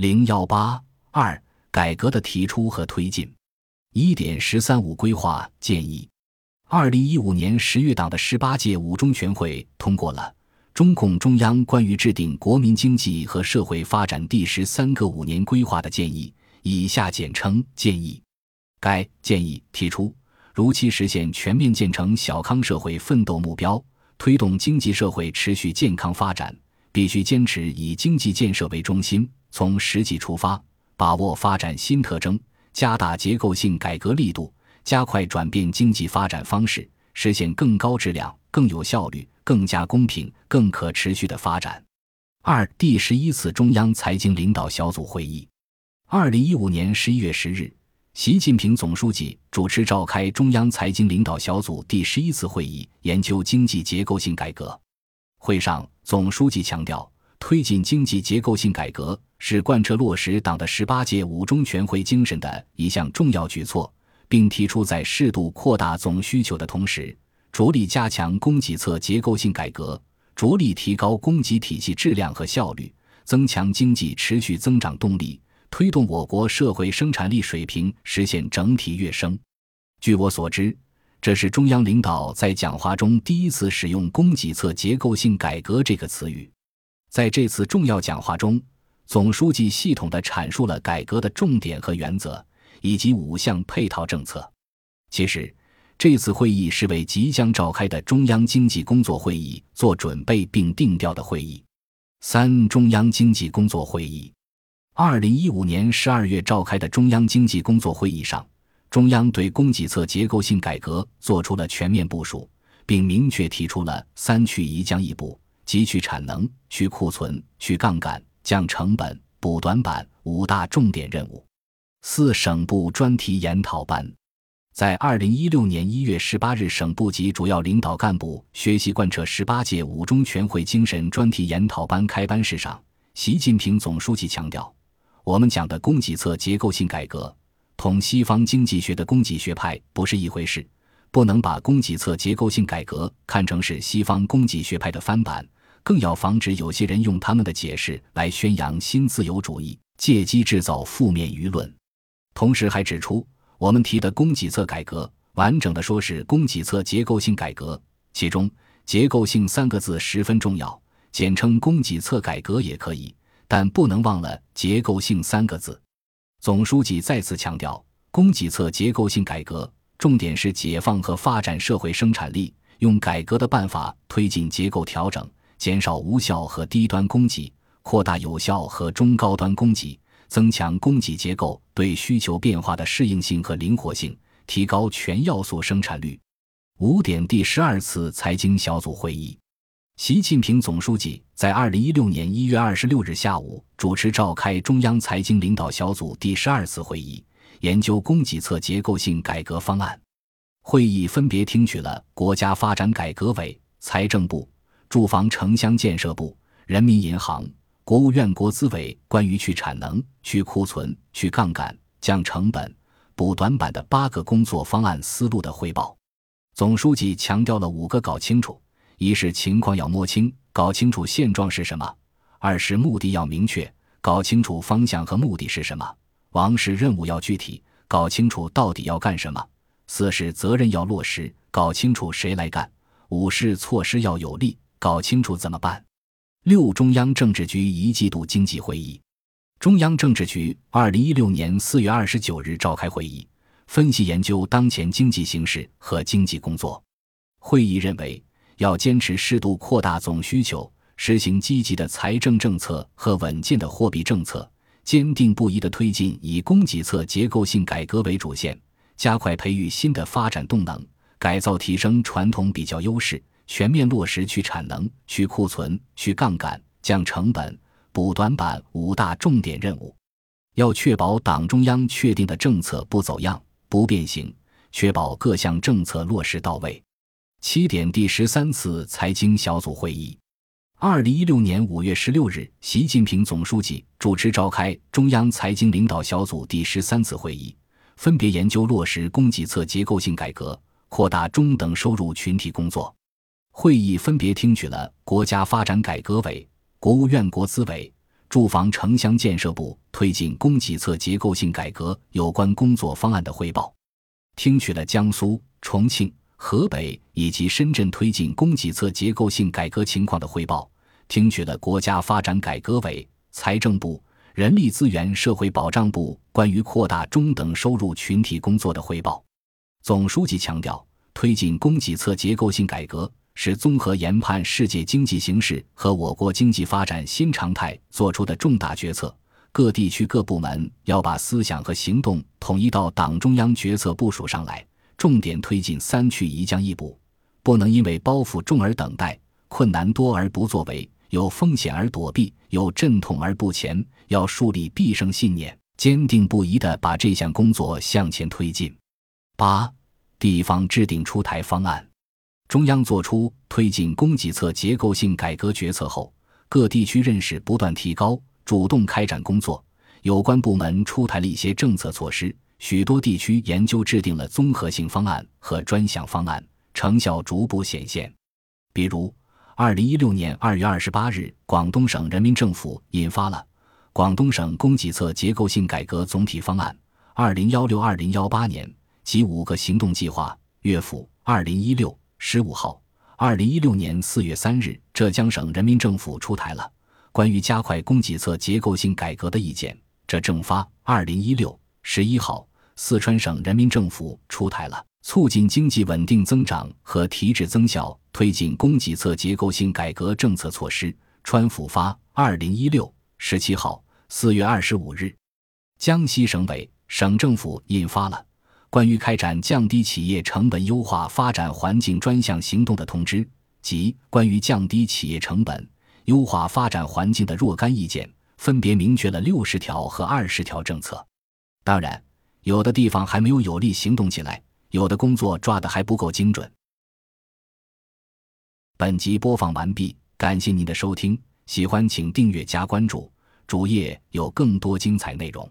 零幺八二改革的提出和推进。一点十三五规划建议。二零一五年十月，党的十八届五中全会通过了中共中央关于制定国民经济和社会发展第十三个五年规划的建议（以下简称建议）。该建议提出，如期实现全面建成小康社会奋斗目标，推动经济社会持续健康发展，必须坚持以经济建设为中心，从实际出发，把握发展新特征，加大结构性改革力度。加快转变经济发展方式，实现更高质量、更有效率、更加公平、更可持续的发展。二、第十一次中央财经领导小组会议，二零一五年十一月十日，习近平总书记主持召开中央财经领导小组第十一次会议，研究经济结构性改革。会上，总书记强调，推进经济结构性改革是贯彻落实党的十八届五中全会精神的一项重要举措。并提出，在适度扩大总需求的同时，着力加强供给侧结构性改革，着力提高供给体系质量和效率，增强经济持续增长动力，推动我国社会生产力水平实现整体跃升。据我所知，这是中央领导在讲话中第一次使用“供给侧结构性改革”这个词语。在这次重要讲话中，总书记系统地阐述了改革的重点和原则。以及五项配套政策。其实，这次会议是为即将召开的中央经济工作会议做准备并定调的会议。三、中央经济工作会议，二零一五年十二月召开的中央经济工作会议上，中央对供给侧结构性改革做出了全面部署，并明确提出了“三去一降一补”即去产能、去库存、去杠杆、降成本、补短板五大重点任务。四省部专题研讨班，在二零一六年一月十八日省部级主要领导干部学习贯彻十八届五中全会精神专题研讨班开班式上，习近平总书记强调，我们讲的供给侧结构性改革，同西方经济学的供给学派不是一回事，不能把供给侧结构性改革看成是西方供给学派的翻版，更要防止有些人用他们的解释来宣扬新自由主义，借机制造负面舆论。同时还指出，我们提的供给侧改革，完整的说是供给侧结构性改革，其中“结构性”三个字十分重要，简称供给侧改革也可以，但不能忘了“结构性”三个字。总书记再次强调，供给侧结构性改革重点是解放和发展社会生产力，用改革的办法推进结构调整，减少无效和低端供给，扩大有效和中高端供给。增强供给结构对需求变化的适应性和灵活性，提高全要素生产率。五点第十二次财经小组会议，习近平总书记在二零一六年一月二十六日下午主持召开中央财经领导小组第十二次会议，研究供给侧结构性改革方案。会议分别听取了国家发展改革委、财政部、住房城乡建设部、人民银行。国务院国资委关于去产能、去库存、去杠杆、降成本、补短板的八个工作方案思路的汇报，总书记强调了五个搞清楚：一是情况要摸清，搞清楚现状是什么；二是目的要明确，搞清楚方向和目的是什么；王是任务要具体，搞清楚到底要干什么；四是责任要落实，搞清楚谁来干；五是措施要有力，搞清楚怎么办。六中央政治局一季度经济会议，中央政治局二零一六年四月二十九日召开会议，分析研究当前经济形势和经济工作。会议认为，要坚持适度扩大总需求，实行积极的财政政策和稳健的货币政策，坚定不移地推进以供给侧结构性改革为主线，加快培育新的发展动能，改造提升传统比较优势。全面落实去产能、去库存、去杠杆、降成本、补短板五大重点任务，要确保党中央确定的政策不走样、不变形，确保各项政策落实到位。七点第十三次财经小组会议，二零一六年五月十六日，习近平总书记主持召开中央财经领导小组第十三次会议，分别研究落实供给侧结构性改革、扩大中等收入群体工作。会议分别听取了国家发展改革委、国务院国资委、住房城乡建设部推进供给侧结构性改革有关工作方案的汇报，听取了江苏、重庆、河北以及深圳推进供给侧结构性改革情况的汇报，听取了国家发展改革委、财政部、人力资源社会保障部关于扩大中等收入群体工作的汇报。总书记强调，推进供给侧结构性改革。是综合研判世界经济形势和我国经济发展新常态作出的重大决策。各地区各部门要把思想和行动统一到党中央决策部署上来，重点推进“三去一降一补”，不能因为包袱重而等待，困难多而不作为，有风险而躲避，有阵痛而不前。要树立必胜信念，坚定不移地把这项工作向前推进。八，地方制定出台方案。中央作出推进供给侧结构性改革决策后，各地区认识不断提高，主动开展工作。有关部门出台了一些政策措施，许多地区研究制定了综合性方案和专项方案，成效逐步显现。比如，二零一六年二月二十八日，广东省人民政府印发了《广东省供给侧结构性改革总体方案（二零幺六二零幺八年）》及五个行动计划。月府二零一六。十五号，二零一六年四月三日，浙江省人民政府出台了关于加快供给侧结构性改革的意见。这政发二零一六十一号，四川省人民政府出台了促进经济稳定增长和提质增效、推进供给侧结构性改革政策措施。川府发二零一六十七号，四月二十五日，江西省委、省政府印发了。关于开展降低企业成本、优化发展环境专项行动的通知及关于降低企业成本、优化发展环境的若干意见，分别明确了六十条和二十条政策。当然，有的地方还没有有力行动起来，有的工作抓得还不够精准。本集播放完毕，感谢您的收听，喜欢请订阅加关注，主页有更多精彩内容。